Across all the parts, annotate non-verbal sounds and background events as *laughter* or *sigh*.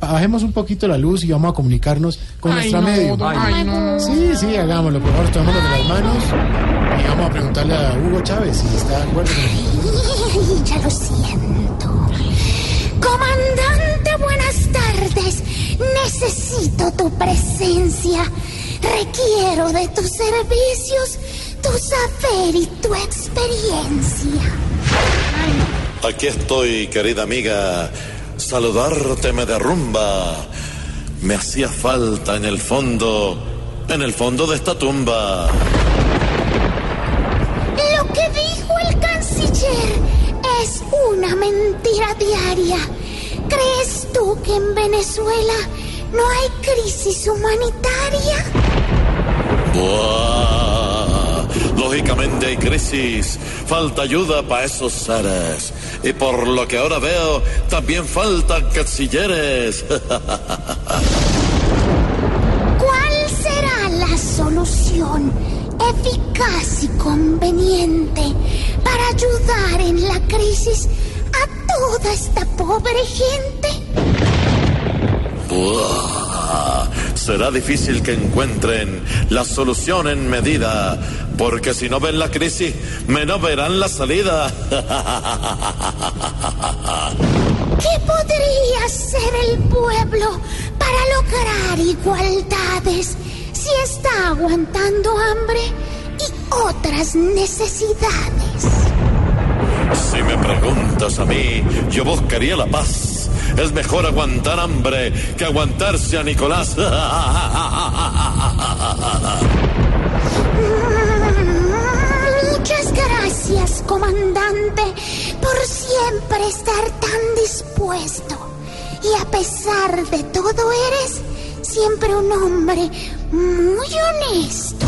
Bajemos un poquito la luz y vamos a comunicarnos con nuestra medio. Sí, sí, hagámoslo. Por favor, tomémoslo de las manos y vamos a preguntarle a Hugo Chávez si está de acuerdo con Ya lo siento. Comandante, buenas tardes. Necesito tu presencia. Requiero de tus servicios, tu saber y tu experiencia. Aquí estoy, querida amiga. Saludarte me derrumba. Me hacía falta en el fondo, en el fondo de esta tumba. Lo que dijo el canciller es una mentira diaria. ¿Crees tú que en Venezuela no hay crisis humanitaria? Buah. Lógicamente hay crisis, falta ayuda para esos seres. Y por lo que ahora veo, también faltan cancilleres. *laughs* ¿Cuál será la solución eficaz y conveniente para ayudar en la crisis a toda esta pobre gente? Buah. Será difícil que encuentren la solución en medida, porque si no ven la crisis, menos verán la salida. *laughs* ¿Qué podría hacer el pueblo para lograr igualdades si está aguantando hambre y otras necesidades? Si me preguntas a mí, yo buscaría la paz. Es mejor aguantar hambre que aguantarse a Nicolás. Muchas gracias, comandante, por siempre estar tan dispuesto. Y a pesar de todo eres siempre un hombre muy honesto.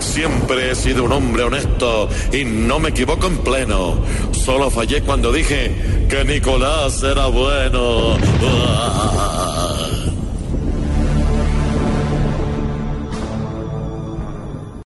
Siempre he sido un hombre honesto y no me equivoco en pleno. Solo fallé cuando dije que Nicolás era bueno.